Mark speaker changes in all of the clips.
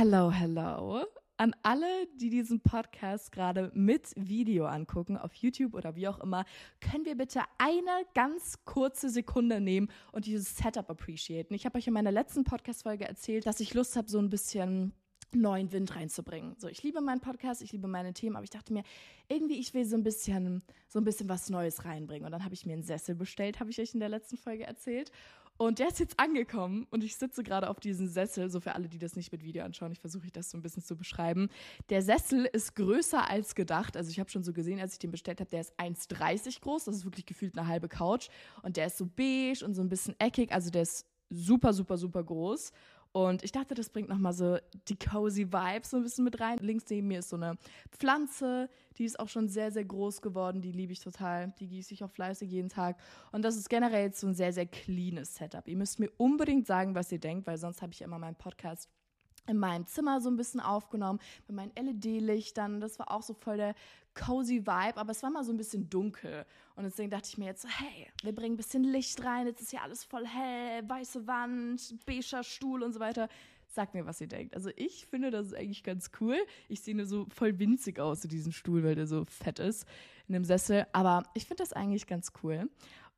Speaker 1: Hello, hello. An alle, die diesen Podcast gerade mit Video angucken, auf YouTube oder wie auch immer, können wir bitte eine ganz kurze Sekunde nehmen und dieses Setup appreciaten. Ich habe euch in meiner letzten Podcast-Folge erzählt, dass ich Lust habe, so ein bisschen neuen Wind reinzubringen. So, ich liebe meinen Podcast, ich liebe meine Themen, aber ich dachte mir, irgendwie, ich will so ein bisschen, so ein bisschen was Neues reinbringen. Und dann habe ich mir einen Sessel bestellt, habe ich euch in der letzten Folge erzählt. Und der ist jetzt angekommen und ich sitze gerade auf diesem Sessel. So für alle, die das nicht mit Video anschauen, ich versuche das so ein bisschen zu beschreiben. Der Sessel ist größer als gedacht. Also ich habe schon so gesehen, als ich den bestellt habe, der ist 1,30 groß. Das ist wirklich gefühlt eine halbe Couch. Und der ist so beige und so ein bisschen eckig. Also der ist super, super, super groß. Und ich dachte, das bringt nochmal so die cozy Vibes so ein bisschen mit rein. Links neben mir ist so eine Pflanze, die ist auch schon sehr, sehr groß geworden. Die liebe ich total. Die gieße ich auch fleißig jeden Tag. Und das ist generell so ein sehr, sehr cleanes Setup. Ihr müsst mir unbedingt sagen, was ihr denkt, weil sonst habe ich immer meinen Podcast in meinem Zimmer so ein bisschen aufgenommen, mit meinen LED-Lichtern. Das war auch so voll der cozy Vibe, aber es war mal so ein bisschen dunkel. Und deswegen dachte ich mir jetzt, hey, wir bringen ein bisschen Licht rein, jetzt ist ja alles voll hell, weiße Wand, beiger Stuhl und so weiter. Sagt mir, was ihr denkt. Also ich finde, das ist eigentlich ganz cool. Ich sehe nur so voll winzig aus, so diesen Stuhl, weil der so fett ist in dem Sessel. Aber ich finde das eigentlich ganz cool.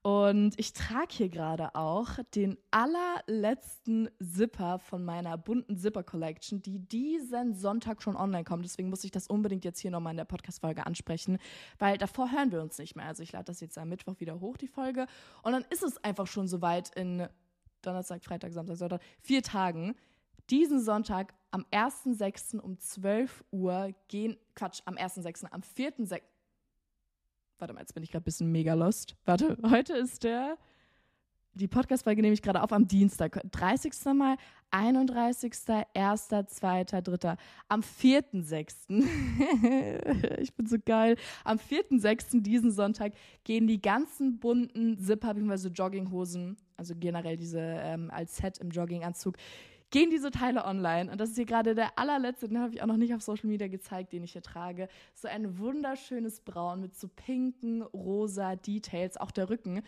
Speaker 1: Und ich trage hier gerade auch den allerletzten Zipper von meiner bunten Zipper Collection, die diesen Sonntag schon online kommt. Deswegen muss ich das unbedingt jetzt hier nochmal in der Podcast-Folge ansprechen, weil davor hören wir uns nicht mehr. Also ich lade das jetzt am Mittwoch wieder hoch, die Folge. Und dann ist es einfach schon soweit in Donnerstag, Freitag, Samstag, Sonntag, vier Tagen. Diesen Sonntag am 1.6. um 12 Uhr gehen, Quatsch, am 1.6., am 4.6., warte mal, jetzt bin ich gerade ein bisschen mega lost. Warte, heute ist der, die Podcast-Folge nehme ich gerade auf am Dienstag, 30. Mal, 31., 1., 2., 3., am 4.6. ich bin so geil. Am 4.6. diesen Sonntag gehen die ganzen bunten Zipper bzw. Jogginghosen, also generell diese ähm, als Set im Jogginganzug, gehen diese Teile online. Und das ist hier gerade der allerletzte, den habe ich auch noch nicht auf Social Media gezeigt, den ich hier trage. So ein wunderschönes Braun mit so pinken, rosa Details. Auch der Rücken,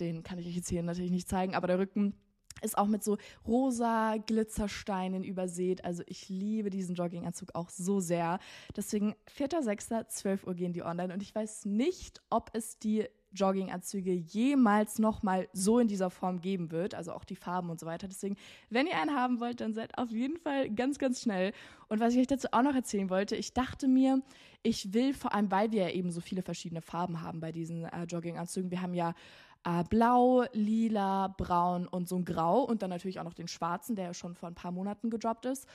Speaker 1: den kann ich euch jetzt hier natürlich nicht zeigen, aber der Rücken ist auch mit so rosa Glitzersteinen übersät. Also ich liebe diesen Jogginganzug auch so sehr. Deswegen 4.6., 12 Uhr gehen die online und ich weiß nicht, ob es die Jogginganzüge jemals nochmal so in dieser Form geben wird, also auch die Farben und so weiter. Deswegen, wenn ihr einen haben wollt, dann seid auf jeden Fall ganz, ganz schnell. Und was ich euch dazu auch noch erzählen wollte, ich dachte mir, ich will vor allem, weil wir ja eben so viele verschiedene Farben haben bei diesen äh, Jogginganzügen, wir haben ja äh, blau, lila, braun und so ein grau und dann natürlich auch noch den schwarzen, der ja schon vor ein paar Monaten gedroppt ist.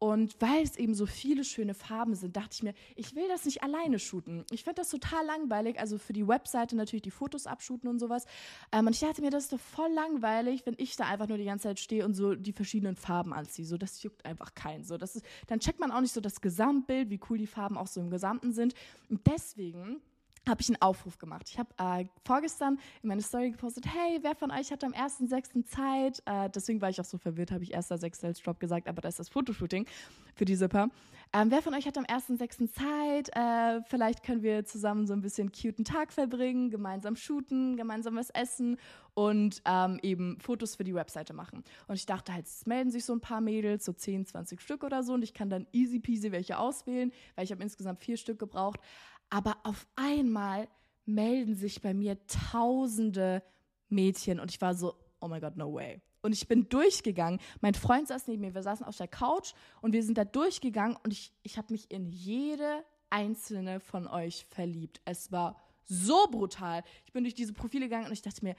Speaker 1: Und weil es eben so viele schöne Farben sind, dachte ich mir, ich will das nicht alleine shooten. Ich finde das total langweilig. Also für die Webseite natürlich die Fotos abshooten und sowas. Ähm, und ich dachte mir, das ist doch voll langweilig, wenn ich da einfach nur die ganze Zeit stehe und so die verschiedenen Farben anziehe. So, das juckt einfach keinen. So, das ist, dann checkt man auch nicht so das Gesamtbild, wie cool die Farben auch so im Gesamten sind. Und deswegen habe ich einen Aufruf gemacht. Ich habe äh, vorgestern in meine Story gepostet, hey, wer von euch hat am 1.6. Zeit? Äh, deswegen war ich auch so verwirrt, habe ich 1.6. als Drop gesagt, aber da ist das Fotoshooting für die Zipper. Ähm, wer von euch hat am 1.6. Zeit? Äh, vielleicht können wir zusammen so ein bisschen cuten Tag verbringen, gemeinsam shooten, gemeinsam was essen und ähm, eben Fotos für die Webseite machen. Und ich dachte halt, es melden sich so ein paar Mädels, so 10, 20 Stück oder so und ich kann dann easy peasy welche auswählen, weil ich habe insgesamt vier Stück gebraucht. Aber auf einmal melden sich bei mir tausende Mädchen und ich war so, oh my God, no way. Und ich bin durchgegangen. Mein Freund saß neben mir, wir saßen auf der Couch und wir sind da durchgegangen und ich, ich habe mich in jede einzelne von euch verliebt. Es war so brutal. Ich bin durch diese Profile gegangen und ich dachte mir,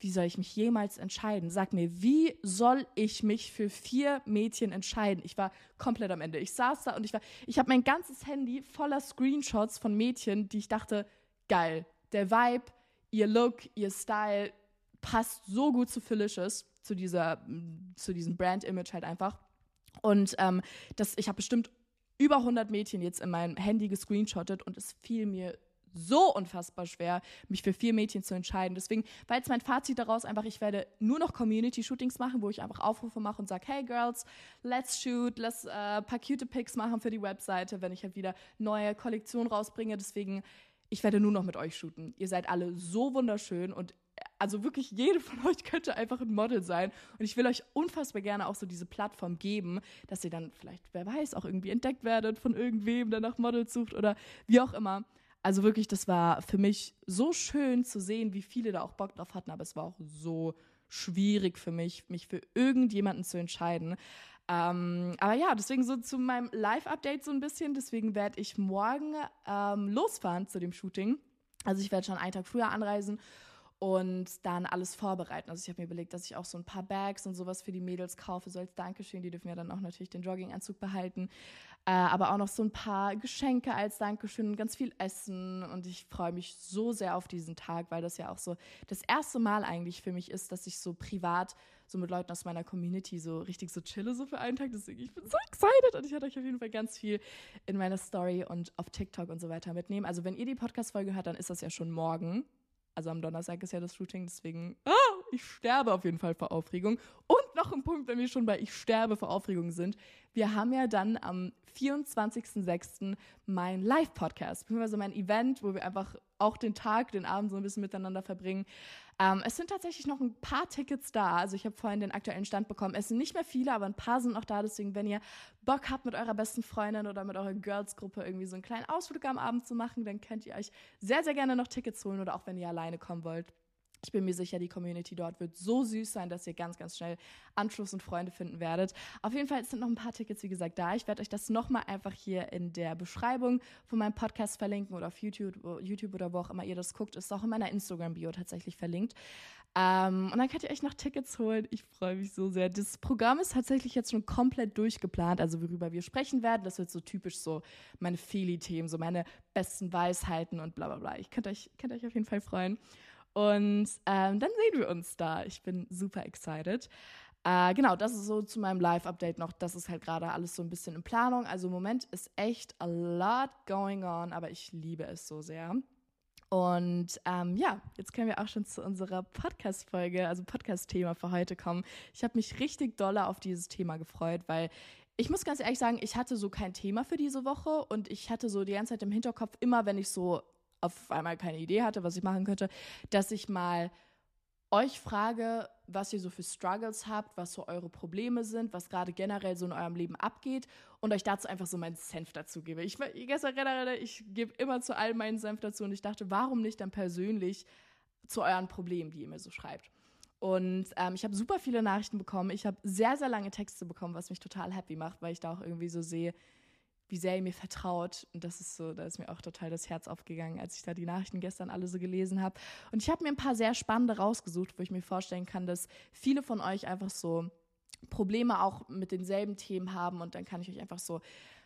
Speaker 1: wie soll ich mich jemals entscheiden? Sag mir, wie soll ich mich für vier Mädchen entscheiden? Ich war komplett am Ende. Ich saß da und ich war, ich habe mein ganzes Handy voller Screenshots von Mädchen, die ich dachte, geil, der Vibe, ihr Look, ihr Style passt so gut zu Felicious, zu dieser, zu diesem Brand-Image halt einfach. Und ähm, das, ich habe bestimmt über 100 Mädchen jetzt in meinem Handy gescreenshottet und es fiel mir so unfassbar schwer, mich für vier Mädchen zu entscheiden. Deswegen war jetzt mein Fazit daraus einfach, ich werde nur noch Community-Shootings machen, wo ich einfach Aufrufe mache und sage, hey Girls, let's shoot, lass äh, paar cute Pics machen für die Webseite, wenn ich halt wieder neue Kollektionen rausbringe. Deswegen, ich werde nur noch mit euch shooten. Ihr seid alle so wunderschön und also wirklich jede von euch könnte einfach ein Model sein. Und ich will euch unfassbar gerne auch so diese Plattform geben, dass ihr dann vielleicht, wer weiß, auch irgendwie entdeckt werdet von irgendwem, der nach Models sucht oder wie auch immer. Also wirklich, das war für mich so schön zu sehen, wie viele da auch Bock drauf hatten, aber es war auch so schwierig für mich, mich für irgendjemanden zu entscheiden. Ähm, aber ja, deswegen so zu meinem Live-Update so ein bisschen. Deswegen werde ich morgen ähm, losfahren zu dem Shooting. Also ich werde schon einen Tag früher anreisen und dann alles vorbereiten. Also ich habe mir überlegt, dass ich auch so ein paar Bags und sowas für die Mädels kaufe, so als Dankeschön. Die dürfen ja dann auch natürlich den Jogginganzug behalten. Äh, aber auch noch so ein paar Geschenke als Dankeschön und ganz viel Essen. Und ich freue mich so sehr auf diesen Tag, weil das ja auch so das erste Mal eigentlich für mich ist, dass ich so privat so mit Leuten aus meiner Community so richtig so chille so für einen Tag. Deswegen, ich bin so excited und ich werde euch auf jeden Fall ganz viel in meiner Story und auf TikTok und so weiter mitnehmen. Also wenn ihr die Podcast-Folge hört, dann ist das ja schon morgen. Also am Donnerstag ist ja das Shooting, deswegen, ah, ich sterbe auf jeden Fall vor Aufregung. Und noch ein Punkt, wenn wir schon bei Ich sterbe vor Aufregung sind. Wir haben ja dann am 24.06. mein Live-Podcast, beziehungsweise mein Event, wo wir einfach auch den Tag, den Abend so ein bisschen miteinander verbringen. Ähm, es sind tatsächlich noch ein paar Tickets da. Also ich habe vorhin den aktuellen Stand bekommen. Es sind nicht mehr viele, aber ein paar sind noch da. Deswegen, wenn ihr Bock habt, mit eurer besten Freundin oder mit eurer Girls-Gruppe irgendwie so einen kleinen Ausflug am Abend zu machen, dann könnt ihr euch sehr, sehr gerne noch Tickets holen oder auch wenn ihr alleine kommen wollt. Ich bin mir sicher, die Community dort wird so süß sein, dass ihr ganz, ganz schnell Anschluss und Freunde finden werdet. Auf jeden Fall sind noch ein paar Tickets, wie gesagt, da. Ich werde euch das nochmal einfach hier in der Beschreibung von meinem Podcast verlinken oder auf YouTube, YouTube oder wo auch immer ihr das guckt. Ist auch in meiner Instagram-Bio tatsächlich verlinkt. Ähm, und dann könnt ihr euch noch Tickets holen. Ich freue mich so sehr. Das Programm ist tatsächlich jetzt schon komplett durchgeplant, also worüber wir sprechen werden. Das wird so typisch so meine Feli-Themen, so meine besten Weisheiten und bla bla bla. Ich könnt euch, könnt euch auf jeden Fall freuen. Und ähm, dann sehen wir uns da. Ich bin super excited. Äh, genau, das ist so zu meinem Live-Update noch. Das ist halt gerade alles so ein bisschen in Planung. Also im Moment ist echt a lot going on, aber ich liebe es so sehr. Und ähm, ja, jetzt können wir auch schon zu unserer Podcast-Folge, also Podcast-Thema für heute kommen. Ich habe mich richtig dolle auf dieses Thema gefreut, weil ich muss ganz ehrlich sagen, ich hatte so kein Thema für diese Woche und ich hatte so die ganze Zeit im Hinterkopf, immer wenn ich so auf einmal keine Idee hatte, was ich machen könnte, dass ich mal euch frage, was ihr so für Struggles habt, was so eure Probleme sind, was gerade generell so in eurem Leben abgeht und euch dazu einfach so meinen Senf dazu gebe. Ich, gestern generell, ich gebe immer zu allem meinen Senf dazu und ich dachte, warum nicht dann persönlich zu euren Problemen, die ihr mir so schreibt. Und ähm, ich habe super viele Nachrichten bekommen. Ich habe sehr, sehr lange Texte bekommen, was mich total happy macht, weil ich da auch irgendwie so sehe, wie sehr ihr mir vertraut. Und das ist so, da ist mir auch total das Herz aufgegangen, als ich da die Nachrichten gestern alle so gelesen habe. Und ich habe mir ein paar sehr spannende rausgesucht, wo ich mir vorstellen kann, dass viele von euch einfach so Probleme auch mit denselben Themen haben. Und dann kann ich euch einfach so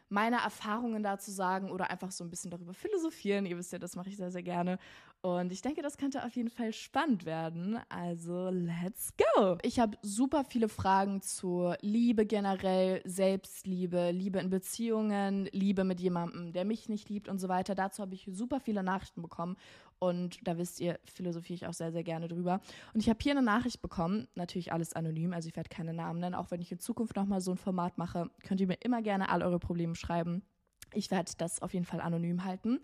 Speaker 1: meine Erfahrungen dazu sagen oder einfach so ein bisschen darüber philosophieren. Ihr wisst ja, das mache ich sehr, sehr gerne. Und ich denke, das könnte auf jeden Fall spannend werden. Also, let's go! Ich habe super viele Fragen zur Liebe generell, Selbstliebe, Liebe in Beziehungen, Liebe mit jemandem, der mich nicht liebt und so weiter. Dazu habe ich super viele Nachrichten bekommen. Und da wisst ihr, philosophiere ich auch sehr, sehr gerne drüber. Und ich habe hier eine Nachricht bekommen, natürlich alles anonym, also ich werde keine Namen nennen. Auch wenn ich in Zukunft nochmal so ein Format mache, könnt ihr mir immer gerne all eure Probleme schreiben. Ich werde das auf jeden Fall anonym halten.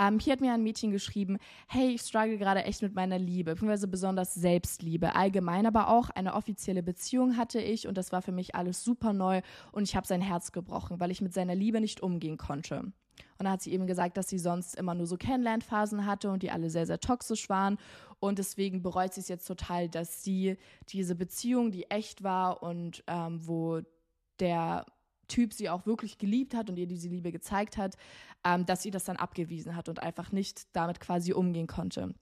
Speaker 1: Ähm, hier hat mir ein Mädchen geschrieben, hey, ich struggle gerade echt mit meiner Liebe, beziehungsweise besonders Selbstliebe. Allgemein aber auch eine offizielle Beziehung hatte ich und das war für mich alles super neu und ich habe sein Herz gebrochen, weil ich mit seiner Liebe nicht umgehen konnte. Und da hat sie eben gesagt, dass sie sonst immer nur so Kennenlernphasen hatte und die alle sehr, sehr toxisch waren. Und deswegen bereut sie es jetzt total, dass sie diese Beziehung, die echt war und ähm, wo der Typ sie auch wirklich geliebt hat und ihr diese Liebe gezeigt hat, ähm, dass sie das dann abgewiesen hat und einfach nicht damit quasi umgehen konnte.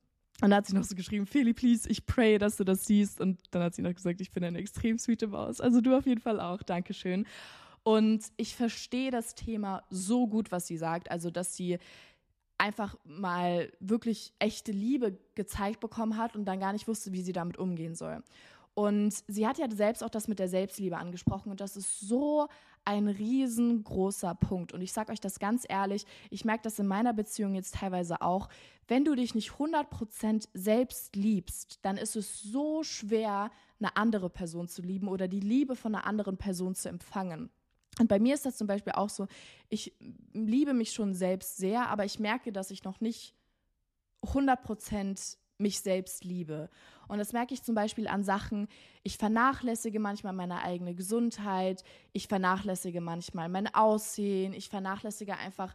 Speaker 1: Und dann hat sie noch so geschrieben, Feli, please, ich pray, dass du das siehst. Und dann hat sie noch gesagt, ich bin eine extrem sweete Maus. Also du auf jeden Fall auch. Dankeschön. Und ich verstehe das Thema so gut, was sie sagt. Also, dass sie einfach mal wirklich echte Liebe gezeigt bekommen hat und dann gar nicht wusste, wie sie damit umgehen soll. Und sie hat ja selbst auch das mit der Selbstliebe angesprochen und das ist so ein riesengroßer Punkt. Und ich sage euch das ganz ehrlich, ich merke das in meiner Beziehung jetzt teilweise auch. Wenn du dich nicht 100% selbst liebst, dann ist es so schwer, eine andere Person zu lieben oder die Liebe von einer anderen Person zu empfangen. Und bei mir ist das zum Beispiel auch so, ich liebe mich schon selbst sehr, aber ich merke, dass ich noch nicht 100% mich selbst liebe. Und das merke ich zum Beispiel an Sachen, ich vernachlässige manchmal meine eigene Gesundheit, ich vernachlässige manchmal mein Aussehen, ich vernachlässige einfach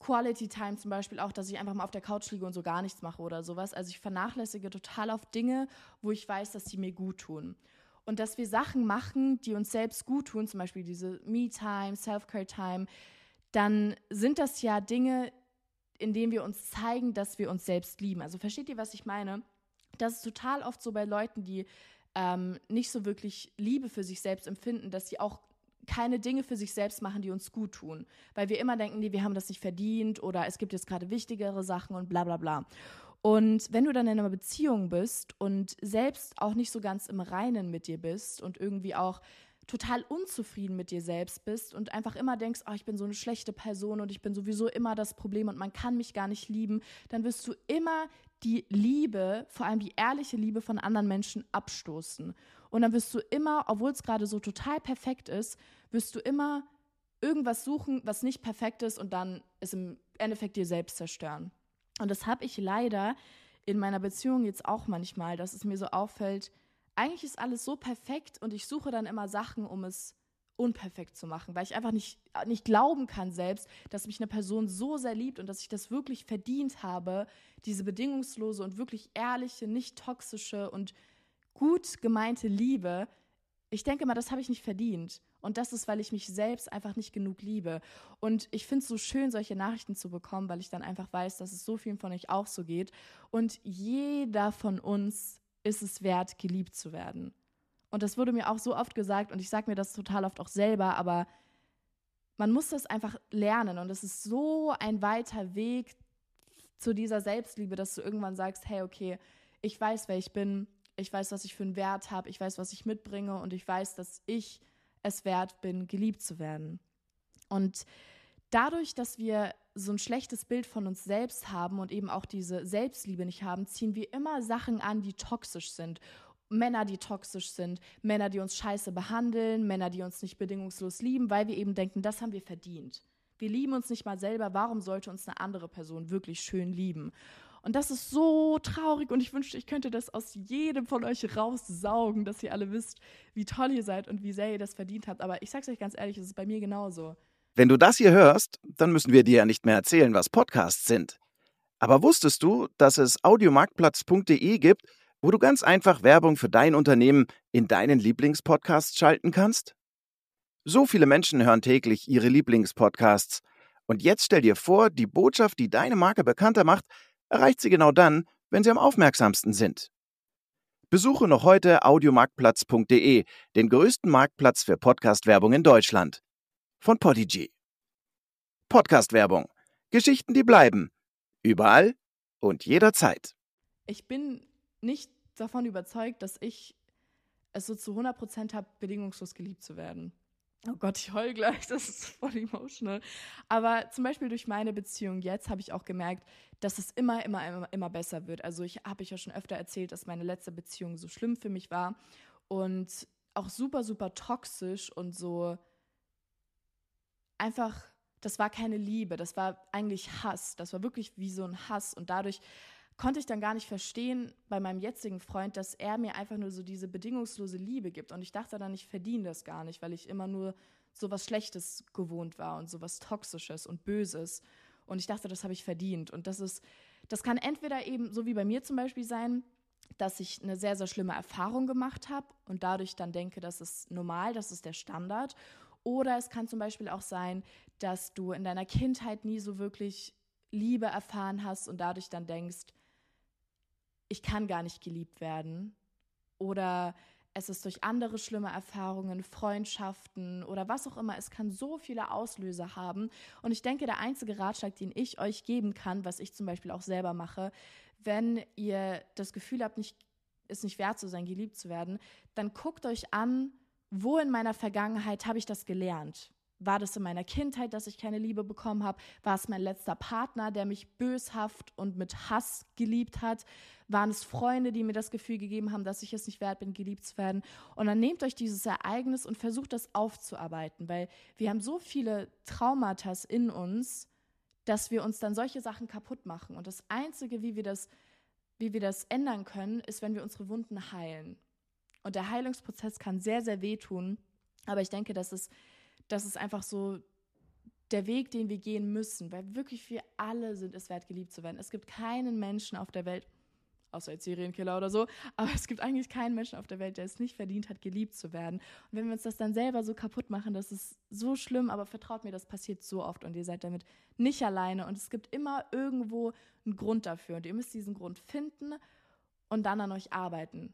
Speaker 1: Quality Time zum Beispiel auch, dass ich einfach mal auf der Couch liege und so gar nichts mache oder sowas. Also ich vernachlässige total auf Dinge, wo ich weiß, dass sie mir gut tun. Und dass wir Sachen machen, die uns selbst gut tun, zum Beispiel diese Me-Time, Self-Care-Time, dann sind das ja Dinge, in denen wir uns zeigen, dass wir uns selbst lieben. Also versteht ihr, was ich meine? Das ist total oft so bei Leuten, die ähm, nicht so wirklich Liebe für sich selbst empfinden, dass sie auch keine Dinge für sich selbst machen, die uns gut tun. Weil wir immer denken, nee, wir haben das nicht verdient oder es gibt jetzt gerade wichtigere Sachen und bla bla bla. Und wenn du dann in einer Beziehung bist und selbst auch nicht so ganz im Reinen mit dir bist und irgendwie auch total unzufrieden mit dir selbst bist und einfach immer denkst, oh, ich bin so eine schlechte Person und ich bin sowieso immer das Problem und man kann mich gar nicht lieben, dann wirst du immer die Liebe, vor allem die ehrliche Liebe von anderen Menschen abstoßen. Und dann wirst du immer, obwohl es gerade so total perfekt ist, wirst du immer irgendwas suchen, was nicht perfekt ist und dann es im Endeffekt dir selbst zerstören. Und das habe ich leider in meiner Beziehung jetzt auch manchmal, dass es mir so auffällt, eigentlich ist alles so perfekt und ich suche dann immer Sachen, um es unperfekt zu machen, weil ich einfach nicht, nicht glauben kann selbst, dass mich eine Person so sehr liebt und dass ich das wirklich verdient habe, diese bedingungslose und wirklich ehrliche, nicht toxische und gut gemeinte Liebe. Ich denke mal, das habe ich nicht verdient. Und das ist, weil ich mich selbst einfach nicht genug liebe. Und ich finde es so schön, solche Nachrichten zu bekommen, weil ich dann einfach weiß, dass es so vielen von euch auch so geht. Und jeder von uns ist es wert, geliebt zu werden. Und das wurde mir auch so oft gesagt und ich sage mir das total oft auch selber, aber man muss das einfach lernen und es ist so ein weiter Weg zu dieser Selbstliebe, dass du irgendwann sagst, hey, okay, ich weiß, wer ich bin, ich weiß, was ich für einen Wert habe, ich weiß, was ich mitbringe und ich weiß, dass ich es wert bin, geliebt zu werden. Und dadurch, dass wir so ein schlechtes Bild von uns selbst haben und eben auch diese Selbstliebe nicht haben, ziehen wir immer Sachen an, die toxisch sind. Männer, die toxisch sind, Männer, die uns scheiße behandeln, Männer, die uns nicht bedingungslos lieben, weil wir eben denken, das haben wir verdient. Wir lieben uns nicht mal selber, warum sollte uns eine andere Person wirklich schön lieben? Und das ist so traurig und ich wünschte, ich könnte das aus jedem von euch raussaugen, dass ihr alle wisst, wie toll ihr seid und wie sehr ihr das verdient habt. Aber ich sag's euch ganz ehrlich, es ist bei mir genauso.
Speaker 2: Wenn du das hier hörst, dann müssen wir dir ja nicht mehr erzählen, was Podcasts sind. Aber wusstest du, dass es audiomarktplatz.de gibt, wo du ganz einfach Werbung für dein Unternehmen in deinen Lieblingspodcasts schalten kannst? So viele Menschen hören täglich ihre Lieblingspodcasts. Und jetzt stell dir vor, die Botschaft, die deine Marke bekannter macht, erreicht sie genau dann, wenn sie am aufmerksamsten sind. Besuche noch heute audiomarktplatz.de, den größten Marktplatz für Podcast-Werbung in Deutschland von Podigy. Podcast-Werbung. Geschichten, die bleiben. Überall und jederzeit.
Speaker 1: Ich bin nicht davon überzeugt, dass ich es so zu 100% habe, bedingungslos geliebt zu werden. Oh Gott, ich heul gleich, das ist voll emotional. Aber zum Beispiel durch meine Beziehung jetzt habe ich auch gemerkt, dass es immer, immer, immer, immer besser wird. Also ich habe ich ja schon öfter erzählt, dass meine letzte Beziehung so schlimm für mich war und auch super, super toxisch und so einfach, das war keine Liebe, das war eigentlich Hass. Das war wirklich wie so ein Hass. Und dadurch konnte ich dann gar nicht verstehen bei meinem jetzigen Freund, dass er mir einfach nur so diese bedingungslose Liebe gibt. Und ich dachte dann, ich verdiene das gar nicht, weil ich immer nur so was Schlechtes gewohnt war und so was Toxisches und Böses. Und ich dachte, das habe ich verdient. Und das ist, das kann entweder eben so wie bei mir zum Beispiel sein, dass ich eine sehr, sehr schlimme Erfahrung gemacht habe und dadurch dann denke, das ist normal, das ist der Standard. Oder es kann zum Beispiel auch sein, dass du in deiner Kindheit nie so wirklich Liebe erfahren hast und dadurch dann denkst, ich kann gar nicht geliebt werden. Oder es ist durch andere schlimme Erfahrungen, Freundschaften oder was auch immer. Es kann so viele Auslöser haben. Und ich denke, der einzige Ratschlag, den ich euch geben kann, was ich zum Beispiel auch selber mache, wenn ihr das Gefühl habt, nicht, es nicht wert zu sein, geliebt zu werden, dann guckt euch an, wo in meiner Vergangenheit habe ich das gelernt? War das in meiner Kindheit, dass ich keine Liebe bekommen habe? War es mein letzter Partner, der mich böshaft und mit Hass geliebt hat? Waren es Freunde, die mir das Gefühl gegeben haben, dass ich es nicht wert bin, geliebt zu werden? Und dann nehmt euch dieses Ereignis und versucht das aufzuarbeiten, weil wir haben so viele Traumata in uns, dass wir uns dann solche Sachen kaputt machen. Und das Einzige, wie wir das wie wir das ändern können, ist, wenn wir unsere Wunden heilen. Und der Heilungsprozess kann sehr, sehr wehtun. Aber ich denke, dass es, dass es einfach so der Weg, den wir gehen müssen, weil wirklich wir alle sind es wert, geliebt zu werden. Es gibt keinen Menschen auf der Welt, außer als Serienkiller oder so, aber es gibt eigentlich keinen Menschen auf der Welt, der es nicht verdient hat, geliebt zu werden. Und wenn wir uns das dann selber so kaputt machen, das ist so schlimm, aber vertraut mir, das passiert so oft und ihr seid damit nicht alleine und es gibt immer irgendwo einen Grund dafür und ihr müsst diesen Grund finden und dann an euch arbeiten.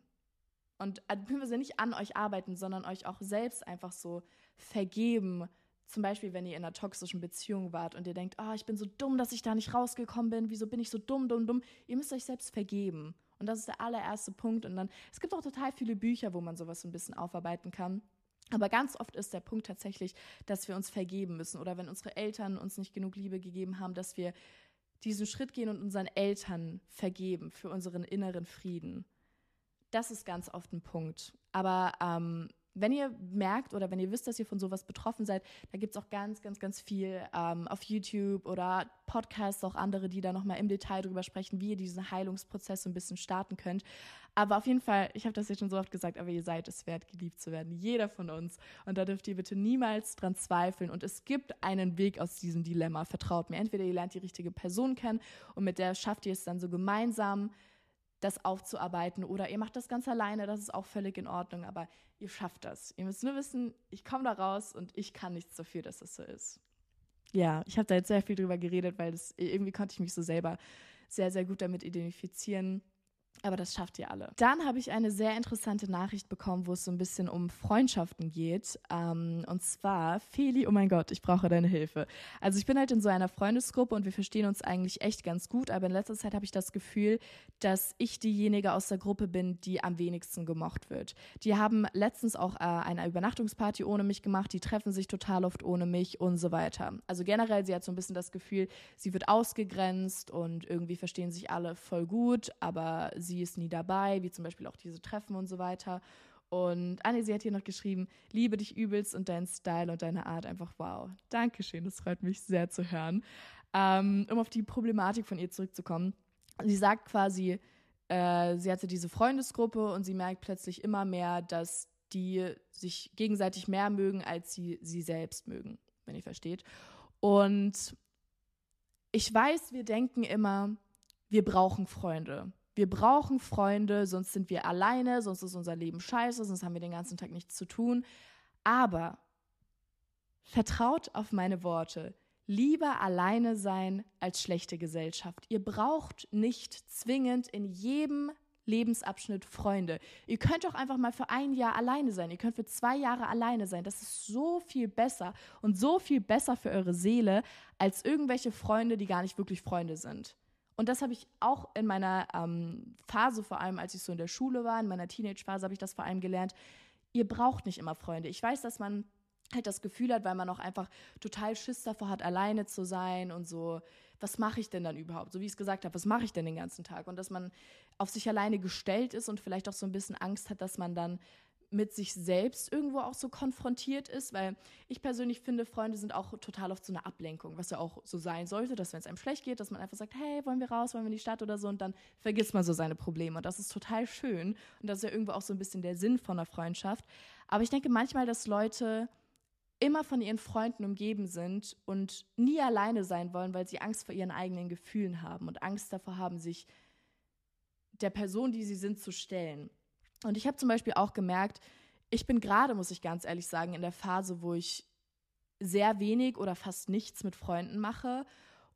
Speaker 1: Und äh, beziehungsweise nicht an euch arbeiten, sondern euch auch selbst einfach so vergeben, zum Beispiel, wenn ihr in einer toxischen Beziehung wart und ihr denkt, oh, ich bin so dumm, dass ich da nicht rausgekommen bin, wieso bin ich so dumm, dumm, dumm? Ihr müsst euch selbst vergeben. Und das ist der allererste Punkt. Und dann, es gibt auch total viele Bücher, wo man sowas so ein bisschen aufarbeiten kann. Aber ganz oft ist der Punkt tatsächlich, dass wir uns vergeben müssen oder wenn unsere Eltern uns nicht genug Liebe gegeben haben, dass wir diesen Schritt gehen und unseren Eltern vergeben für unseren inneren Frieden. Das ist ganz oft ein Punkt. Aber ähm, wenn ihr merkt oder wenn ihr wisst, dass ihr von sowas betroffen seid, da gibt es auch ganz, ganz, ganz viel ähm, auf YouTube oder Podcasts, auch andere, die da nochmal im Detail drüber sprechen, wie ihr diesen Heilungsprozess so ein bisschen starten könnt. Aber auf jeden Fall, ich habe das jetzt schon so oft gesagt, aber ihr seid es wert, geliebt zu werden. Jeder von uns. Und da dürft ihr bitte niemals dran zweifeln. Und es gibt einen Weg aus diesem Dilemma. Vertraut mir. Entweder ihr lernt die richtige Person kennen und mit der schafft ihr es dann so gemeinsam das aufzuarbeiten oder ihr macht das ganz alleine, das ist auch völlig in Ordnung, aber ihr schafft das. Ihr müsst nur wissen, ich komme da raus und ich kann nichts dafür, dass das so ist. Ja, ich habe da jetzt sehr viel drüber geredet, weil das irgendwie konnte ich mich so selber sehr, sehr gut damit identifizieren. Aber das schafft ihr alle. Dann habe ich eine sehr interessante Nachricht bekommen, wo es so ein bisschen um Freundschaften geht. Ähm, und zwar, Feli, oh mein Gott, ich brauche deine Hilfe. Also ich bin halt in so einer Freundesgruppe und wir verstehen uns eigentlich echt ganz gut, aber in letzter Zeit habe ich das Gefühl, dass ich diejenige aus der Gruppe bin, die am wenigsten gemocht wird. Die haben letztens auch äh, eine Übernachtungsparty ohne mich gemacht, die treffen sich total oft ohne mich und so weiter. Also generell, sie hat so ein bisschen das Gefühl, sie wird ausgegrenzt und irgendwie verstehen sich alle voll gut, aber sie sie ist nie dabei, wie zum Beispiel auch diese Treffen und so weiter. Und Anne, sie hat hier noch geschrieben, liebe dich übelst und deinen Style und deine Art einfach wow. Dankeschön, das freut mich sehr zu hören. Ähm, um auf die Problematik von ihr zurückzukommen. Sie sagt quasi, äh, sie hatte diese Freundesgruppe und sie merkt plötzlich immer mehr, dass die sich gegenseitig mehr mögen, als sie sie selbst mögen, wenn ihr versteht. Und ich weiß, wir denken immer, wir brauchen Freunde. Wir brauchen Freunde, sonst sind wir alleine, sonst ist unser Leben scheiße, sonst haben wir den ganzen Tag nichts zu tun. Aber vertraut auf meine Worte. Lieber alleine sein als schlechte Gesellschaft. Ihr braucht nicht zwingend in jedem Lebensabschnitt Freunde. Ihr könnt auch einfach mal für ein Jahr alleine sein. Ihr könnt für zwei Jahre alleine sein. Das ist so viel besser und so viel besser für eure Seele als irgendwelche Freunde, die gar nicht wirklich Freunde sind. Und das habe ich auch in meiner ähm, Phase, vor allem als ich so in der Schule war, in meiner Teenage-Phase, habe ich das vor allem gelernt. Ihr braucht nicht immer Freunde. Ich weiß, dass man halt das Gefühl hat, weil man auch einfach total Schiss davor hat, alleine zu sein und so, was mache ich denn dann überhaupt? So wie ich es gesagt habe, was mache ich denn den ganzen Tag? Und dass man auf sich alleine gestellt ist und vielleicht auch so ein bisschen Angst hat, dass man dann mit sich selbst irgendwo auch so konfrontiert ist, weil ich persönlich finde, Freunde sind auch total oft so eine Ablenkung, was ja auch so sein sollte, dass wenn es einem schlecht geht, dass man einfach sagt, hey, wollen wir raus, wollen wir in die Stadt oder so und dann vergisst man so seine Probleme und das ist total schön und das ist ja irgendwo auch so ein bisschen der Sinn von einer Freundschaft. Aber ich denke manchmal, dass Leute immer von ihren Freunden umgeben sind und nie alleine sein wollen, weil sie Angst vor ihren eigenen Gefühlen haben und Angst davor haben, sich der Person, die sie sind, zu stellen. Und ich habe zum Beispiel auch gemerkt, ich bin gerade, muss ich ganz ehrlich sagen, in der Phase, wo ich sehr wenig oder fast nichts mit Freunden mache.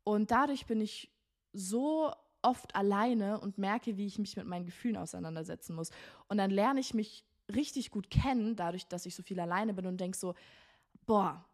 Speaker 1: Und dadurch bin ich so oft alleine und merke, wie ich mich mit meinen Gefühlen auseinandersetzen muss. Und dann lerne ich mich richtig gut kennen, dadurch, dass ich so viel alleine bin und denke so, boah,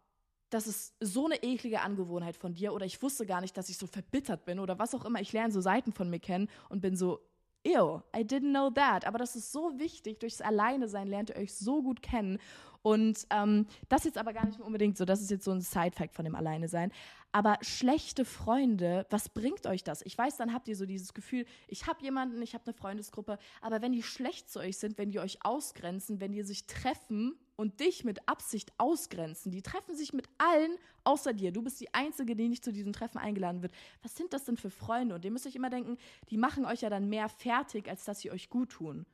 Speaker 1: das ist so eine eklige Angewohnheit von dir oder ich wusste gar nicht, dass ich so verbittert bin oder was auch immer. Ich lerne so Seiten von mir kennen und bin so, ew, I didn't know that. Aber das ist so wichtig. Durchs Alleine-Sein lernt ihr euch so gut kennen. Und ähm, das jetzt aber gar nicht unbedingt so, das ist jetzt so ein Side-Fact von dem Alleine-Sein. Aber schlechte Freunde, was bringt euch das? Ich weiß, dann habt ihr so dieses Gefühl, ich habe jemanden, ich habe eine Freundesgruppe, aber wenn die schlecht zu euch sind, wenn die euch ausgrenzen, wenn die sich treffen, und dich mit Absicht ausgrenzen. Die treffen sich mit allen außer dir. Du bist die Einzige, die nicht zu diesem Treffen eingeladen wird. Was sind das denn für Freunde? Und ihr müsst euch immer denken, die machen euch ja dann mehr fertig, als dass sie euch gut tun.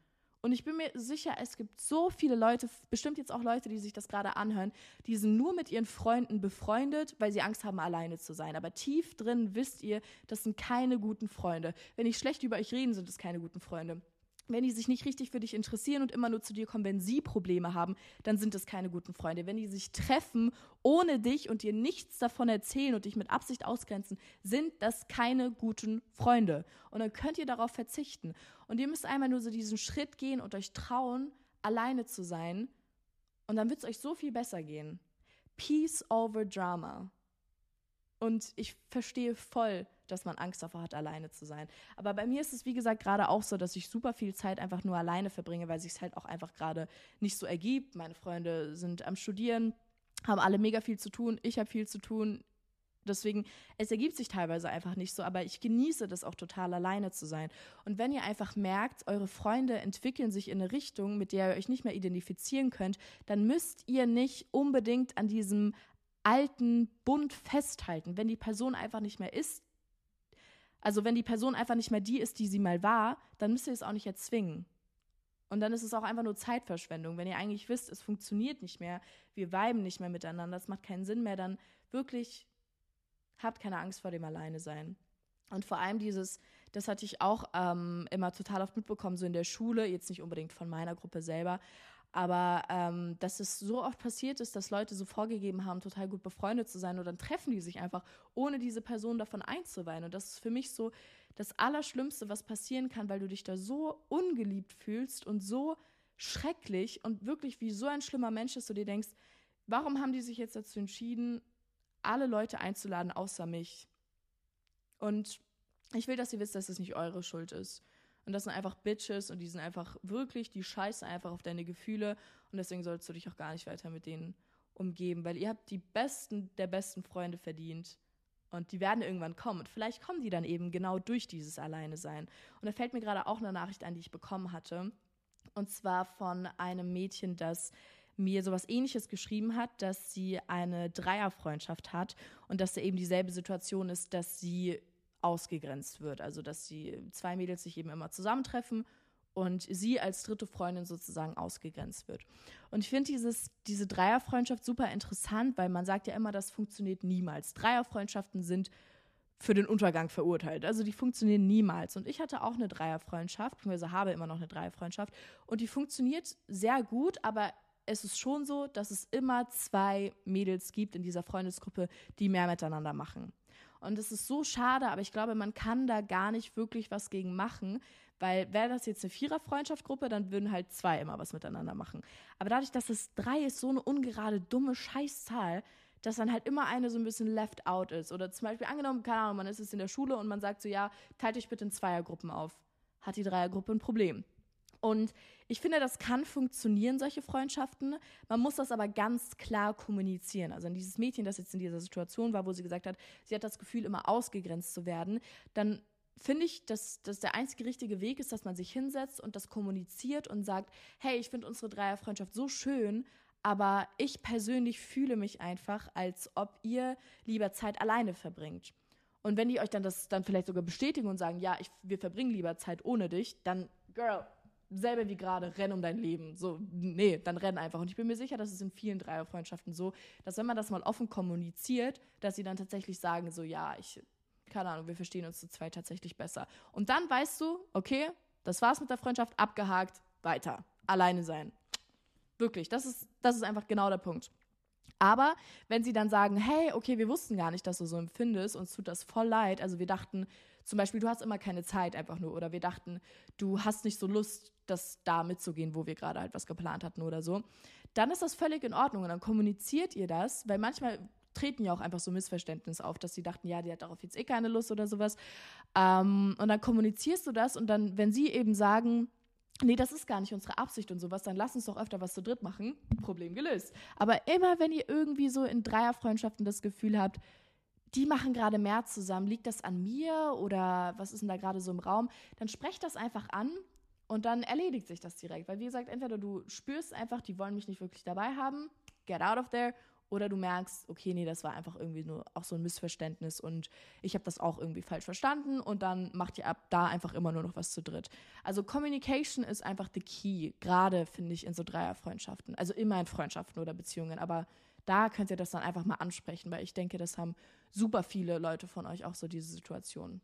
Speaker 1: Und ich bin mir sicher, es gibt so viele Leute, bestimmt jetzt auch Leute, die sich das gerade anhören, die sind nur mit ihren Freunden befreundet, weil sie Angst haben, alleine zu sein. Aber tief drin wisst ihr, das sind keine guten Freunde. Wenn ich schlecht über euch reden, sind es keine guten Freunde wenn die sich nicht richtig für dich interessieren und immer nur zu dir kommen, wenn sie Probleme haben, dann sind es keine guten Freunde. Wenn die sich treffen ohne dich und dir nichts davon erzählen und dich mit Absicht ausgrenzen, sind das keine guten Freunde. Und dann könnt ihr darauf verzichten. Und ihr müsst einmal nur so diesen Schritt gehen und euch trauen, alleine zu sein. Und dann wird es euch so viel besser gehen. Peace over Drama. Und ich verstehe voll, dass man Angst davor hat, alleine zu sein. Aber bei mir ist es, wie gesagt, gerade auch so, dass ich super viel Zeit einfach nur alleine verbringe, weil sich es halt auch einfach gerade nicht so ergibt. Meine Freunde sind am Studieren, haben alle mega viel zu tun. Ich habe viel zu tun. Deswegen, es ergibt sich teilweise einfach nicht so, aber ich genieße das auch total, alleine zu sein. Und wenn ihr einfach merkt, eure Freunde entwickeln sich in eine Richtung, mit der ihr euch nicht mehr identifizieren könnt, dann müsst ihr nicht unbedingt an diesem alten Bund festhalten. Wenn die Person einfach nicht mehr ist, also wenn die Person einfach nicht mehr die ist, die sie mal war, dann müsst ihr es auch nicht erzwingen. Und dann ist es auch einfach nur Zeitverschwendung. Wenn ihr eigentlich wisst, es funktioniert nicht mehr, wir weiben nicht mehr miteinander, es macht keinen Sinn mehr, dann wirklich habt keine Angst vor dem Alleine-Sein. Und vor allem dieses, das hatte ich auch ähm, immer total oft mitbekommen, so in der Schule, jetzt nicht unbedingt von meiner Gruppe selber, aber ähm, dass es so oft passiert ist, dass Leute so vorgegeben haben, total gut befreundet zu sein und dann treffen die sich einfach, ohne diese Person davon einzuweihen. Und das ist für mich so das Allerschlimmste, was passieren kann, weil du dich da so ungeliebt fühlst und so schrecklich und wirklich wie so ein schlimmer Mensch, dass du dir denkst, warum haben die sich jetzt dazu entschieden, alle Leute einzuladen, außer mich? Und ich will, dass ihr wisst, dass es nicht eure Schuld ist. Und das sind einfach Bitches und die sind einfach wirklich, die scheißen einfach auf deine Gefühle. Und deswegen sollst du dich auch gar nicht weiter mit denen umgeben, weil ihr habt die besten der besten Freunde verdient. Und die werden irgendwann kommen. Und vielleicht kommen die dann eben genau durch dieses Alleine sein. Und da fällt mir gerade auch eine Nachricht ein, die ich bekommen hatte. Und zwar von einem Mädchen, das mir sowas ähnliches geschrieben hat, dass sie eine Dreierfreundschaft hat und dass da eben dieselbe Situation ist, dass sie ausgegrenzt wird. Also dass die zwei Mädels sich eben immer zusammentreffen und sie als dritte Freundin sozusagen ausgegrenzt wird. Und ich finde diese Dreierfreundschaft super interessant, weil man sagt ja immer, das funktioniert niemals. Dreierfreundschaften sind für den Untergang verurteilt. Also die funktionieren niemals. Und ich hatte auch eine Dreierfreundschaft, beziehungsweise habe immer noch eine Dreierfreundschaft. Und die funktioniert sehr gut, aber es ist schon so, dass es immer zwei Mädels gibt in dieser Freundesgruppe, die mehr miteinander machen. Und es ist so schade, aber ich glaube, man kann da gar nicht wirklich was gegen machen, weil wäre das jetzt eine Vierer-Freundschaftsgruppe, dann würden halt zwei immer was miteinander machen. Aber dadurch, dass es drei ist, so eine ungerade, dumme Scheißzahl, dass dann halt immer eine so ein bisschen left out ist. Oder zum Beispiel angenommen, keine Ahnung, man ist es in der Schule und man sagt so, ja, teilt euch bitte in Zweiergruppen auf. Hat die Dreiergruppe ein Problem. Und ich finde, das kann funktionieren, solche Freundschaften. Man muss das aber ganz klar kommunizieren. Also an dieses Mädchen, das jetzt in dieser Situation war, wo sie gesagt hat, sie hat das Gefühl, immer ausgegrenzt zu werden, dann finde ich, dass das der einzige richtige Weg ist, dass man sich hinsetzt und das kommuniziert und sagt, hey, ich finde unsere Dreierfreundschaft so schön, aber ich persönlich fühle mich einfach, als ob ihr lieber Zeit alleine verbringt. Und wenn die euch dann das dann vielleicht sogar bestätigen und sagen, ja, ich, wir verbringen lieber Zeit ohne dich, dann, Girl, selber wie gerade, renn um dein Leben. So, nee, dann renn einfach. Und ich bin mir sicher, dass es in vielen Dreierfreundschaften so, dass wenn man das mal offen kommuniziert, dass sie dann tatsächlich sagen, so, ja, ich, keine Ahnung, wir verstehen uns zu zweit tatsächlich besser. Und dann weißt du, okay, das war's mit der Freundschaft, abgehakt, weiter. Alleine sein. Wirklich, das ist, das ist einfach genau der Punkt. Aber wenn sie dann sagen, hey, okay, wir wussten gar nicht, dass du so empfindest, uns tut das voll leid. Also wir dachten, zum Beispiel, du hast immer keine Zeit einfach nur. Oder wir dachten, du hast nicht so Lust, das da mitzugehen, wo wir gerade halt was geplant hatten oder so. Dann ist das völlig in Ordnung. Und dann kommuniziert ihr das, weil manchmal treten ja auch einfach so Missverständnisse auf, dass sie dachten, ja, die hat darauf jetzt eh keine Lust oder sowas. Ähm, und dann kommunizierst du das und dann, wenn sie eben sagen, nee, das ist gar nicht unsere Absicht und sowas, dann lass uns doch öfter was zu dritt machen, Problem gelöst. Aber immer, wenn ihr irgendwie so in Dreierfreundschaften das Gefühl habt, die machen gerade mehr zusammen, liegt das an mir oder was ist denn da gerade so im Raum, dann sprecht das einfach an Und dann erledigt sich das direkt. Weil, wie gesagt, entweder du spürst einfach, die wollen mich nicht wirklich dabei haben, get out of there, oder du merkst, okay, nee, das war einfach irgendwie nur auch so ein Missverständnis und ich habe das auch irgendwie falsch verstanden und dann macht ihr ab da einfach immer nur noch was zu dritt. Also Communication ist einfach the key, gerade finde ich in so Dreierfreundschaften, also immer in Freundschaften oder Beziehungen, aber da könnt ihr das dann einfach mal ansprechen, weil ich denke, das haben super viele Leute von euch auch so diese Situation.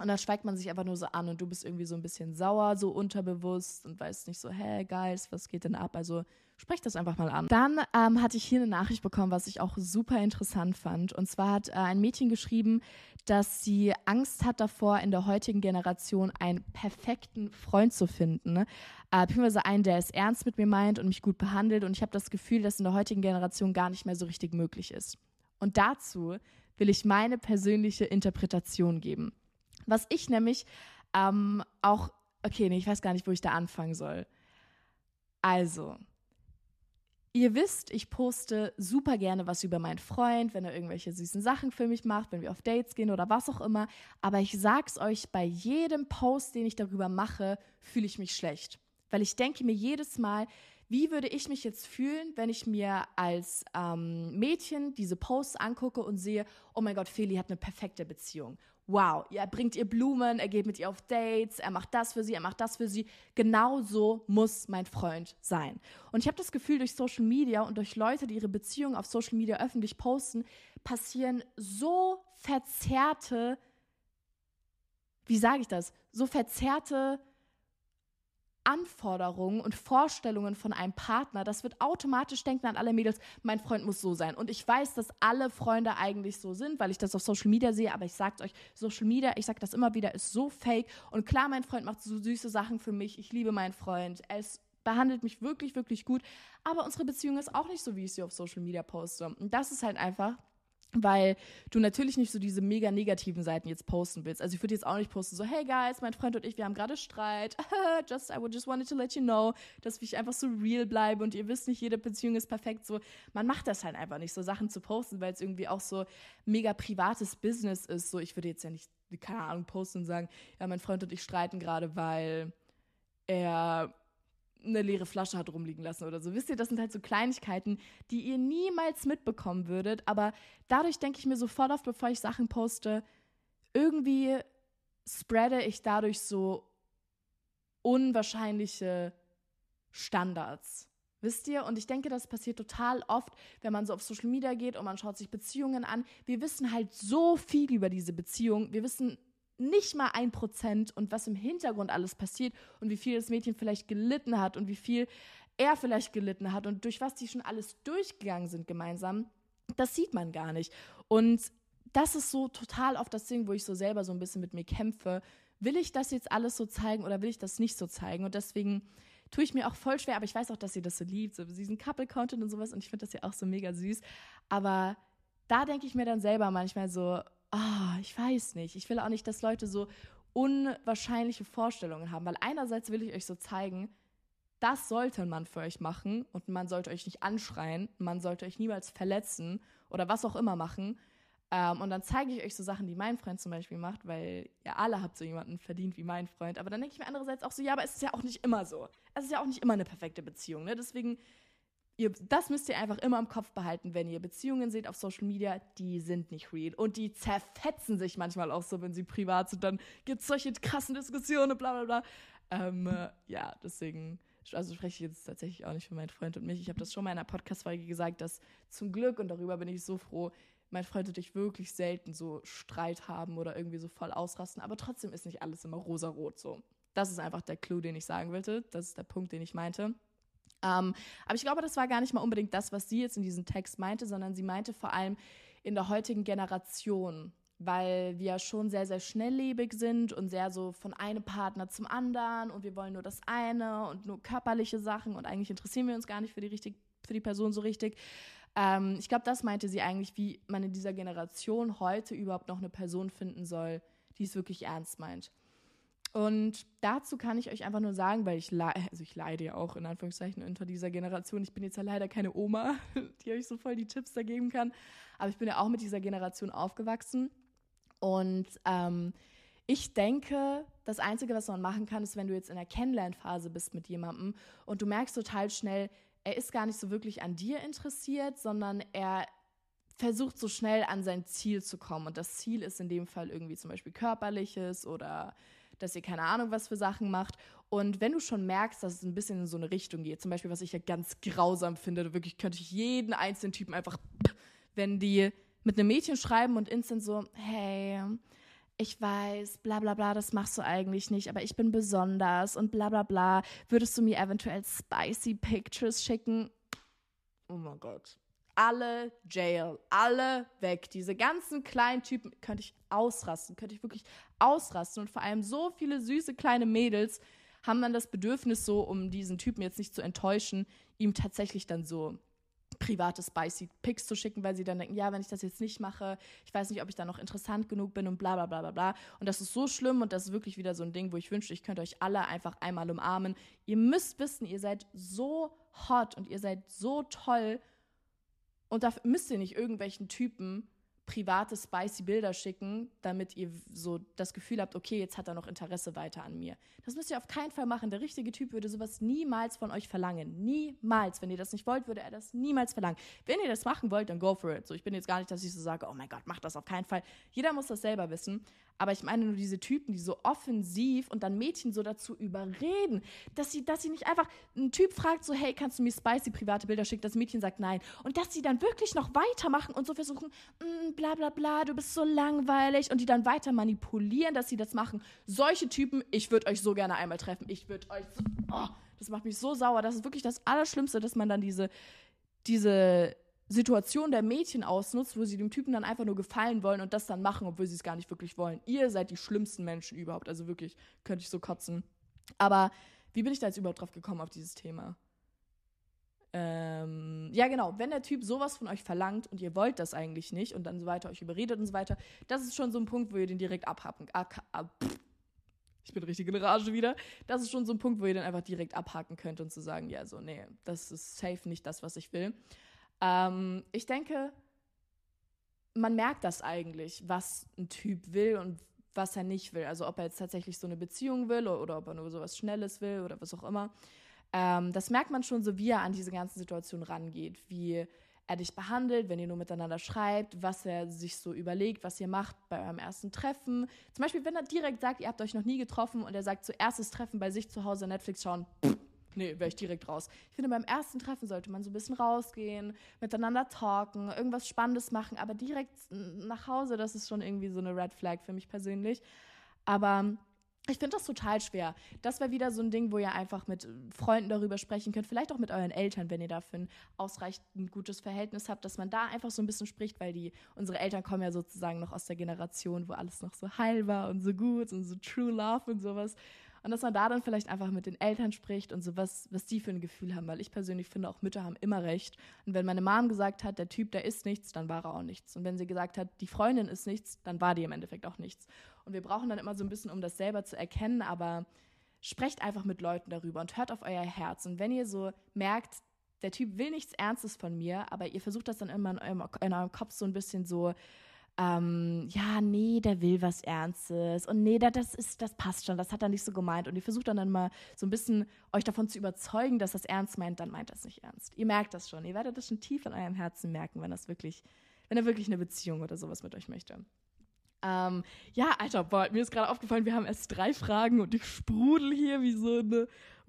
Speaker 1: Und da schweigt man sich einfach nur so an und du bist irgendwie so ein bisschen sauer, so unterbewusst und weißt nicht so, hä, Guys, was geht denn ab? Also sprech das einfach mal an. Dann ähm, hatte ich hier eine Nachricht bekommen, was ich auch super interessant fand. Und zwar hat äh, ein Mädchen geschrieben, dass sie Angst hat davor, in der heutigen Generation einen perfekten Freund zu finden. Ne? Äh, beziehungsweise einen, der es ernst mit mir meint und mich gut behandelt. Und ich habe das Gefühl, dass in der heutigen Generation gar nicht mehr so richtig möglich ist. Und dazu will ich meine persönliche Interpretation geben. Was ich nämlich ähm, auch, okay, nee, ich weiß gar nicht, wo ich da anfangen soll. Also, ihr wisst, ich poste super gerne was über meinen Freund, wenn er irgendwelche süßen Sachen für mich macht, wenn wir auf Dates gehen oder was auch immer. Aber ich sag's euch, bei jedem Post, den ich darüber mache, fühle ich mich schlecht. Weil ich denke mir jedes Mal, wie würde ich mich jetzt fühlen, wenn ich mir als ähm, Mädchen diese Posts angucke und sehe, oh mein Gott, Feli hat eine perfekte Beziehung wow, er bringt ihr Blumen, er geht mit ihr auf Dates, er macht das für sie, er macht das für sie. Genau so muss mein Freund sein. Und ich habe das Gefühl, durch Social Media und durch Leute, die ihre Beziehung auf Social Media öffentlich posten, passieren so verzerrte, wie sage ich das, so verzerrte Anforderungen und Vorstellungen von einem Partner, das wird automatisch denken an alle Mädels, mein Freund muss so sein. Und ich weiß, dass alle Freunde eigentlich so sind, weil ich das auf Social Media sehe, aber ich sag's euch, Social Media, ich sag das immer wieder, ist so fake. Und klar, mein Freund macht so süße Sachen für mich. Ich liebe meinen Freund. Er ist behandelt mich wirklich, wirklich gut. Aber unsere Beziehung ist auch nicht so, wie ich sie auf Social Media poste. Und das ist halt einfach weil du natürlich nicht so diese mega negativen Seiten jetzt posten willst. Also ich würde jetzt auch nicht posten so, hey guys, mein Freund und ich, wir haben gerade Streit. just, I would just wanted to let you know, dass ich einfach so real bleibe und ihr wisst nicht, jede Beziehung ist perfekt. So, man macht das halt einfach nicht, so Sachen zu posten, weil es irgendwie auch so mega privates Business ist. So, ich würde jetzt ja nicht, keine Ahnung, posten und sagen, ja, mein Freund und ich streiten gerade, weil er eine leere Flasche hat rumliegen lassen oder so. Wisst ihr, das sind halt so Kleinigkeiten, die ihr niemals mitbekommen würdet. Aber dadurch denke ich mir sofort auf, bevor ich Sachen poste, irgendwie spreade ich dadurch so unwahrscheinliche Standards. Wisst ihr? Und ich denke, das passiert total oft, wenn man so auf Social Media geht und man schaut sich Beziehungen an. Wir wissen halt so viel über diese Beziehung. Wir wissen nicht mal ein Prozent und was im Hintergrund alles passiert und wie viel das Mädchen vielleicht gelitten hat und wie viel er vielleicht gelitten hat und durch was die schon alles durchgegangen sind gemeinsam, das sieht man gar nicht. Und das ist so total oft das Ding, wo ich so selber so ein bisschen mit mir kämpfe. Will ich das jetzt alles so zeigen oder will ich das nicht so zeigen? Und deswegen tue ich mir auch voll schwer, aber ich weiß auch, dass ihr das so liebt, so diesen Couple-Content und sowas und ich finde das ja auch so mega süß. Aber da denke ich mir dann selber manchmal so, ah, ich weiß nicht. Ich will auch nicht, dass Leute so unwahrscheinliche Vorstellungen haben, weil einerseits will ich euch so zeigen, das sollte man für euch machen und man sollte euch nicht anschreien, man sollte euch niemals verletzen oder was auch immer machen. Ähm, und dann zeige ich euch so Sachen, die mein Freund zum Beispiel macht, weil ihr alle habt so jemanden verdient wie mein Freund. Aber dann denke ich mir andererseits auch so, ja, aber es ist ja auch nicht immer so. Es ist ja auch nicht immer eine perfekte Beziehung. Ne? Deswegen Ihr, das müsst ihr einfach immer im Kopf behalten, wenn ihr Beziehungen seht auf Social Media, die sind nicht real. Und die zerfetzen sich manchmal auch so, wenn sie privat sind. Dann gibt es solche krassen Diskussionen, bla bla bla. Ähm, äh, ja, deswegen, also spreche ich jetzt tatsächlich auch nicht für meinen Freund und mich. Ich habe das schon mal in einer Podcast-Folge gesagt, dass zum Glück, und darüber bin ich so froh, mein Freund und ich wirklich selten so Streit haben oder irgendwie so voll ausrasten. Aber trotzdem ist nicht alles immer rosarot so. Das ist einfach der Clou, den ich sagen wollte. Das ist der Punkt, den ich meinte. Ähm, aber ich glaube, das war gar nicht mal unbedingt das, was sie jetzt in diesem Text meinte, sondern sie meinte vor allem in der heutigen Generation, weil wir schon sehr, sehr schnelllebig sind und sehr so von einem Partner zum anderen und wir wollen nur das eine und nur körperliche Sachen und eigentlich interessieren wir uns gar nicht für die, richtig, für die Person so richtig. Ähm, ich glaube, das meinte sie eigentlich, wie man in dieser Generation heute überhaupt noch eine Person finden soll, die es wirklich ernst meint. Und dazu kann ich euch einfach nur sagen, weil ich, also ich leide ja auch in Anführungszeichen unter dieser Generation. Ich bin jetzt ja leider keine Oma, die euch so voll die Tipps da geben kann. Aber ich bin ja auch mit dieser Generation aufgewachsen. Und ähm, ich denke, das Einzige, was man machen kann, ist, wenn du jetzt in der Kennenlernphase bist mit jemandem und du merkst total schnell, er ist gar nicht so wirklich an dir interessiert, sondern er versucht so schnell an sein Ziel zu kommen. Und das Ziel ist in dem Fall irgendwie zum Beispiel körperliches oder dass ihr keine Ahnung was für Sachen macht. Und wenn du schon merkst, dass es ein bisschen in so eine Richtung geht, zum Beispiel, was ich ja ganz grausam finde, wirklich könnte ich jeden einzelnen Typen einfach, wenn die mit einem Mädchen schreiben und instant so, hey, ich weiß, bla bla bla, das machst du eigentlich nicht, aber ich bin besonders und bla bla bla. Würdest du mir eventuell spicy Pictures schicken? Oh mein Gott. Alle Jail, alle weg. Diese ganzen kleinen Typen könnte ich ausrasten, könnte ich wirklich ausrasten. Und vor allem so viele süße kleine Mädels haben dann das Bedürfnis, so, um diesen Typen jetzt nicht zu enttäuschen, ihm tatsächlich dann so private spicy Pics zu schicken, weil sie dann denken, ja, wenn ich das jetzt nicht mache, ich weiß nicht, ob ich dann noch interessant genug bin und bla bla bla bla bla. Und das ist so schlimm und das ist wirklich wieder so ein Ding, wo ich wünschte, ich könnte euch alle einfach einmal umarmen. Ihr müsst wissen, ihr seid so hot und ihr seid so toll und da müsst ihr nicht irgendwelchen Typen private, spicy Bilder schicken, damit ihr so das Gefühl habt, okay, jetzt hat er noch Interesse weiter an mir. Das müsst ihr auf keinen Fall machen. Der richtige Typ würde sowas niemals von euch verlangen. Niemals. Wenn ihr das nicht wollt, würde er das niemals verlangen. Wenn ihr das machen wollt, dann go for it. So, ich bin jetzt gar nicht, dass ich so sage, oh mein Gott, macht das auf keinen Fall. Jeder muss das selber wissen. Aber ich meine nur diese Typen, die so offensiv und dann Mädchen so dazu überreden, dass sie, dass sie nicht einfach, ein Typ fragt so, hey, kannst du mir spicy private Bilder schicken? Das Mädchen sagt nein. Und dass sie dann wirklich noch weitermachen und so versuchen, mm, bla bla bla, du bist so langweilig und die dann weiter manipulieren, dass sie das machen. Solche Typen, ich würde euch so gerne einmal treffen. Ich würde euch so, oh, das macht mich so sauer. Das ist wirklich das Allerschlimmste, dass man dann diese, diese Situation der Mädchen ausnutzt, wo sie dem Typen dann einfach nur gefallen wollen und das dann machen, obwohl sie es gar nicht wirklich wollen. Ihr seid die schlimmsten Menschen überhaupt. Also wirklich, könnte ich so kotzen. Aber wie bin ich da jetzt überhaupt drauf gekommen auf dieses Thema? Ähm, ja, genau. Wenn der Typ sowas von euch verlangt und ihr wollt das eigentlich nicht und dann so weiter euch überredet und so weiter, das ist schon so ein Punkt, wo ihr den direkt abhaken. Ab, ab, ich bin richtig in Rage wieder. Das ist schon so ein Punkt, wo ihr den einfach direkt abhaken könnt und zu sagen, ja, so, nee, das ist safe nicht das, was ich will. Ähm, ich denke, man merkt das eigentlich, was ein Typ will und was er nicht will. Also ob er jetzt tatsächlich so eine Beziehung will oder, oder ob er nur so was Schnelles will oder was auch immer. Ähm, das merkt man schon so, wie er an diese ganzen Situationen rangeht, wie er dich behandelt, wenn ihr nur miteinander schreibt, was er sich so überlegt, was ihr macht bei eurem ersten Treffen. Zum Beispiel, wenn er direkt sagt, ihr habt euch noch nie getroffen und er sagt, zuerstes Treffen bei sich zu Hause Netflix schauen, pff, Nee, wäre ich direkt raus. Ich finde, beim ersten Treffen sollte man so ein bisschen rausgehen, miteinander talken, irgendwas Spannendes machen, aber direkt nach Hause, das ist schon irgendwie so eine Red Flag für mich persönlich. Aber ich finde das total schwer. Das wäre wieder so ein Ding, wo ihr einfach mit Freunden darüber sprechen könnt, vielleicht auch mit euren Eltern, wenn ihr dafür ein ausreichend gutes Verhältnis habt, dass man da einfach so ein bisschen spricht, weil die, unsere Eltern kommen ja sozusagen noch aus der Generation, wo alles noch so heil war und so gut und so True Love und sowas. Und dass man da dann vielleicht einfach mit den Eltern spricht und so, was, was die für ein Gefühl haben. Weil ich persönlich finde, auch Mütter haben immer recht. Und wenn meine Mom gesagt hat, der Typ, der ist nichts, dann war er auch nichts. Und wenn sie gesagt hat, die Freundin ist nichts, dann war die im Endeffekt auch nichts. Und wir brauchen dann immer so ein bisschen, um das selber zu erkennen, aber sprecht einfach mit Leuten darüber und hört auf euer Herz. Und wenn ihr so merkt, der Typ will nichts Ernstes von mir, aber ihr versucht das dann immer in eurem, in eurem Kopf so ein bisschen so ähm, ja, nee, der will was Ernstes und nee, das ist, das passt schon, das hat er nicht so gemeint. Und ihr versucht dann, dann mal so ein bisschen euch davon zu überzeugen, dass das ernst meint, dann meint das nicht ernst. Ihr merkt das schon. Ihr werdet das schon tief in eurem Herzen merken, wenn das wirklich, wenn er wirklich eine Beziehung oder sowas mit euch möchte. Ähm, ja, Alter, boah, mir ist gerade aufgefallen, wir haben erst drei Fragen und ich sprudel hier wie so eine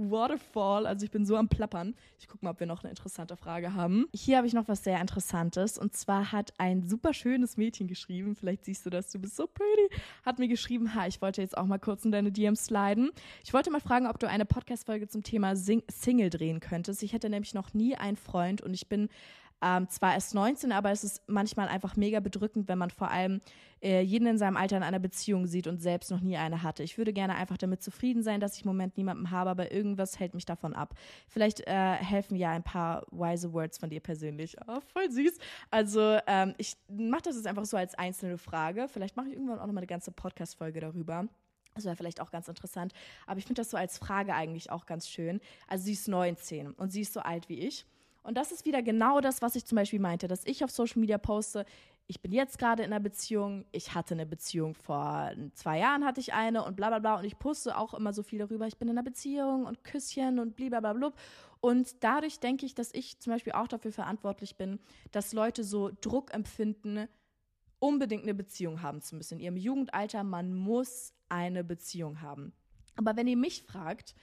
Speaker 1: Waterfall. Also ich bin so am Plappern. Ich gucke mal, ob wir noch eine interessante Frage haben. Hier habe ich noch was sehr Interessantes. Und zwar hat ein super schönes Mädchen geschrieben, vielleicht siehst du das, du bist so pretty, hat mir geschrieben, ha, ich wollte jetzt auch mal kurz in deine DMs sliden. Ich wollte mal fragen, ob du eine Podcast-Folge zum Thema Sing Single drehen könntest. Ich hätte nämlich noch nie einen Freund und ich bin ähm, zwar erst 19, aber es ist manchmal einfach mega bedrückend, wenn man vor allem äh, jeden in seinem Alter in einer Beziehung sieht und selbst noch nie eine hatte. Ich würde gerne einfach damit zufrieden sein, dass ich im Moment niemanden habe, aber irgendwas hält mich davon ab. Vielleicht äh, helfen ja ein paar wise Words von dir persönlich. Oh, voll süß. Also ähm, ich mache das jetzt einfach so als einzelne Frage. Vielleicht mache ich irgendwann auch noch mal eine ganze Podcast-Folge darüber. Das wäre vielleicht auch ganz interessant. Aber ich finde das so als Frage eigentlich auch ganz schön. Also sie ist 19 und sie ist so alt wie ich. Und das ist wieder genau das, was ich zum Beispiel meinte, dass ich auf Social Media poste, ich bin jetzt gerade in einer Beziehung, ich hatte eine Beziehung vor zwei Jahren hatte ich eine und bla bla bla und ich poste auch immer so viel darüber, ich bin in einer Beziehung und Küsschen und blablabla. Und dadurch denke ich, dass ich zum Beispiel auch dafür verantwortlich bin, dass Leute so Druck empfinden, unbedingt eine Beziehung haben zu müssen. In ihrem Jugendalter, man muss eine Beziehung haben. Aber wenn ihr mich fragt,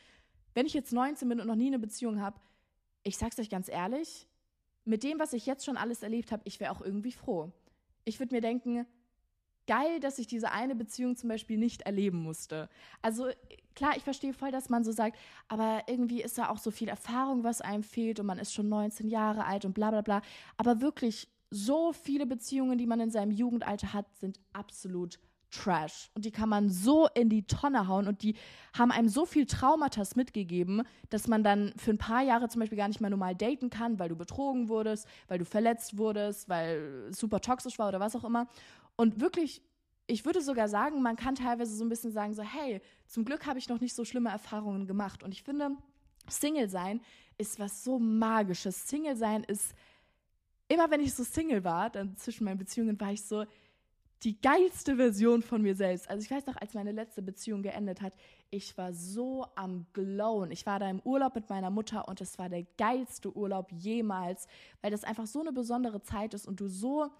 Speaker 1: wenn ich jetzt 19 bin und noch nie eine Beziehung habe, ich sag's euch ganz ehrlich, mit dem, was ich jetzt schon alles erlebt habe, ich wäre auch irgendwie froh. Ich würde mir denken, geil, dass ich diese eine Beziehung zum Beispiel nicht erleben musste. Also klar, ich verstehe voll, dass man so sagt, aber irgendwie ist da auch so viel Erfahrung, was einem fehlt und man ist schon 19 Jahre alt und bla bla bla. Aber wirklich, so viele Beziehungen, die man in seinem Jugendalter hat, sind absolut Trash. Und die kann man so in die Tonne hauen und die haben einem so viel Traumata mitgegeben, dass man dann für ein paar Jahre zum Beispiel gar nicht mehr normal daten kann, weil du betrogen wurdest, weil du verletzt wurdest, weil es super toxisch war oder was auch immer. Und wirklich, ich würde sogar sagen, man kann teilweise so ein bisschen sagen, so, hey, zum Glück habe ich noch nicht so schlimme Erfahrungen gemacht. Und ich finde, Single sein ist was so Magisches. Single sein ist, immer wenn ich so Single war, dann zwischen meinen Beziehungen war ich so, die geilste Version von mir selbst. Also ich weiß noch, als meine letzte Beziehung geendet hat, ich war so am Glowen. Ich war da im Urlaub mit meiner Mutter und es war der geilste Urlaub jemals, weil das einfach so eine besondere Zeit ist und du so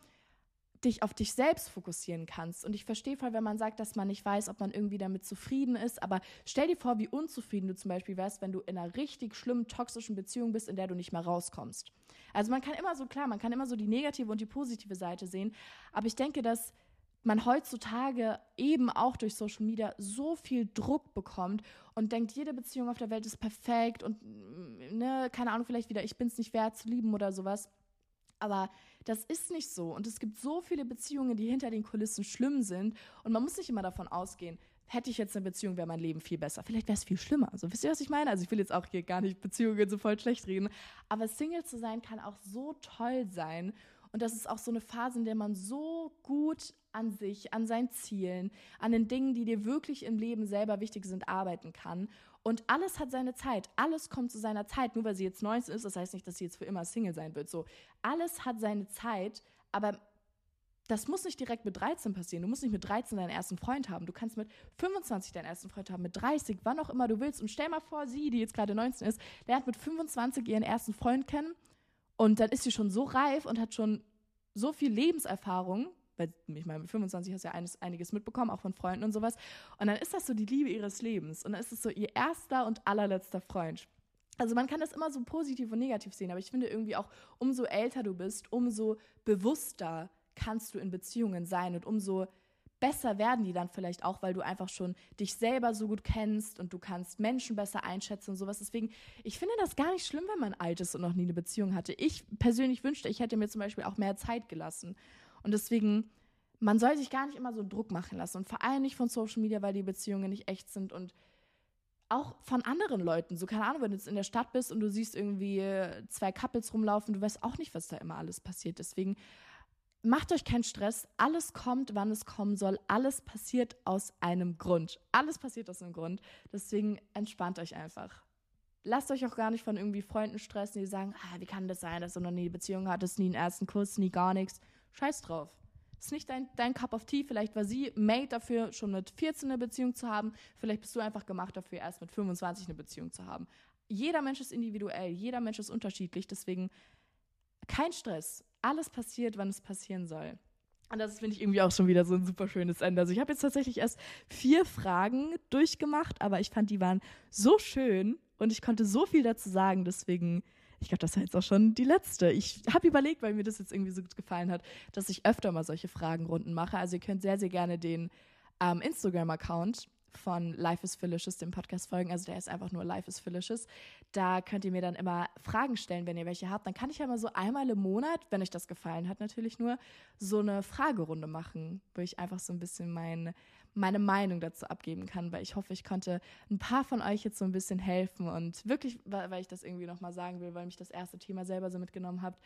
Speaker 1: dich auf dich selbst fokussieren kannst. Und ich verstehe voll, wenn man sagt, dass man nicht weiß, ob man irgendwie damit zufrieden ist. Aber stell dir vor, wie unzufrieden du zum Beispiel wärst, wenn du in einer richtig schlimmen, toxischen Beziehung bist, in der du nicht mehr rauskommst. Also man kann immer so, klar, man kann immer so die negative und die positive Seite sehen. Aber ich denke, dass man heutzutage eben auch durch Social Media so viel Druck bekommt und denkt, jede Beziehung auf der Welt ist perfekt und ne, keine Ahnung, vielleicht wieder, ich bin es nicht wert zu lieben oder sowas. Aber das ist nicht so. Und es gibt so viele Beziehungen, die hinter den Kulissen schlimm sind. Und man muss nicht immer davon ausgehen, hätte ich jetzt eine Beziehung, wäre mein Leben viel besser. Vielleicht wäre es viel schlimmer. Also wisst ihr, was ich meine? Also ich will jetzt auch hier gar nicht Beziehungen so voll schlecht reden. Aber Single zu sein kann auch so toll sein. Und das ist auch so eine Phase, in der man so gut an sich, an seinen Zielen, an den Dingen, die dir wirklich im Leben selber wichtig sind, arbeiten kann. Und alles hat seine Zeit. Alles kommt zu seiner Zeit. Nur weil sie jetzt 19 ist, das heißt nicht, dass sie jetzt für immer Single sein wird. So, alles hat seine Zeit, aber das muss nicht direkt mit 13 passieren. Du musst nicht mit 13 deinen ersten Freund haben. Du kannst mit 25 deinen ersten Freund haben, mit 30, wann auch immer du willst. Und stell mal vor, sie, die jetzt gerade 19 ist, lernt mit 25 ihren ersten Freund kennen und dann ist sie schon so reif und hat schon so viel Lebenserfahrung, weil ich meine, mit 25 hast du ja eines, einiges mitbekommen, auch von Freunden und sowas. Und dann ist das so die Liebe ihres Lebens. Und dann ist es so ihr erster und allerletzter Freund. Also man kann das immer so positiv und negativ sehen, aber ich finde irgendwie auch, umso älter du bist, umso bewusster kannst du in Beziehungen sein und umso besser werden die dann vielleicht auch, weil du einfach schon dich selber so gut kennst und du kannst Menschen besser einschätzen und sowas. Deswegen, ich finde das gar nicht schlimm, wenn man alt ist und noch nie eine Beziehung hatte. Ich persönlich wünschte, ich hätte mir zum Beispiel auch mehr Zeit gelassen. Und deswegen, man soll sich gar nicht immer so Druck machen lassen. Und vor allem nicht von Social Media, weil die Beziehungen nicht echt sind und auch von anderen Leuten. So, keine Ahnung, wenn du jetzt in der Stadt bist und du siehst irgendwie zwei Couples rumlaufen, du weißt auch nicht, was da immer alles passiert. Deswegen macht euch keinen Stress. Alles kommt, wann es kommen soll. Alles passiert aus einem Grund. Alles passiert aus einem Grund. Deswegen entspannt euch einfach. Lasst euch auch gar nicht von irgendwie Freunden stressen, die sagen, ah, wie kann das sein, dass du noch nie eine Beziehung hattest, nie einen ersten Kuss, nie gar nichts. Scheiß drauf. Ist nicht dein, dein Cup of Tea. Vielleicht war sie made dafür, schon mit 14 eine Beziehung zu haben. Vielleicht bist du einfach gemacht dafür, erst mit 25 eine Beziehung zu haben. Jeder Mensch ist individuell. Jeder Mensch ist unterschiedlich. Deswegen kein Stress. Alles passiert, wann es passieren soll. Und das finde ich irgendwie auch schon wieder so ein super schönes Ende. Also ich habe jetzt tatsächlich erst vier Fragen durchgemacht, aber ich fand, die waren so schön und ich konnte so viel dazu sagen. Deswegen ich glaube, das war jetzt auch schon die letzte. Ich habe überlegt, weil mir das jetzt irgendwie so gut gefallen hat, dass ich öfter mal solche Fragenrunden mache. Also ihr könnt sehr, sehr gerne den ähm, Instagram-Account von Life is Felicious, dem Podcast folgen. Also der ist einfach nur Life is Felicious. Da könnt ihr mir dann immer Fragen stellen, wenn ihr welche habt. Dann kann ich ja mal so einmal im Monat, wenn euch das gefallen hat, natürlich nur so eine Fragerunde machen, wo ich einfach so ein bisschen mein, meine Meinung dazu abgeben kann, weil ich hoffe, ich konnte ein paar von euch jetzt so ein bisschen helfen und wirklich, weil ich das irgendwie nochmal sagen will, weil mich das erste Thema selber so mitgenommen habt.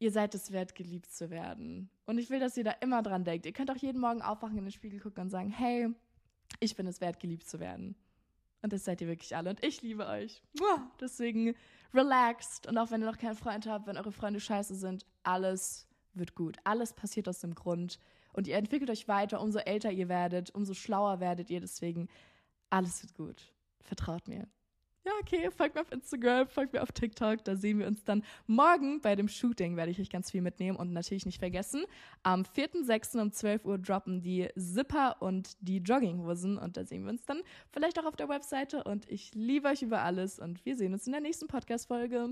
Speaker 1: Ihr seid es wert, geliebt zu werden. Und ich will, dass ihr da immer dran denkt. Ihr könnt auch jeden Morgen aufwachen, in den Spiegel gucken und sagen, hey, ich bin es wert, geliebt zu werden. Und das seid ihr wirklich alle. Und ich liebe euch. Deswegen relaxed. Und auch wenn ihr noch keinen Freund habt, wenn eure Freunde scheiße sind, alles wird gut. Alles passiert aus dem Grund. Und ihr entwickelt euch weiter, umso älter ihr werdet, umso schlauer werdet ihr. Deswegen, alles wird gut. Vertraut mir ja, okay, folgt mir auf Instagram, folgt mir auf TikTok. Da sehen wir uns dann morgen bei dem Shooting, werde ich euch ganz viel mitnehmen. Und natürlich nicht vergessen, am 4.6. um 12 Uhr droppen die Zipper und die Jogginghosen. Und da sehen wir uns dann vielleicht auch auf der Webseite. Und ich liebe euch über alles. Und wir sehen uns in der nächsten Podcast-Folge.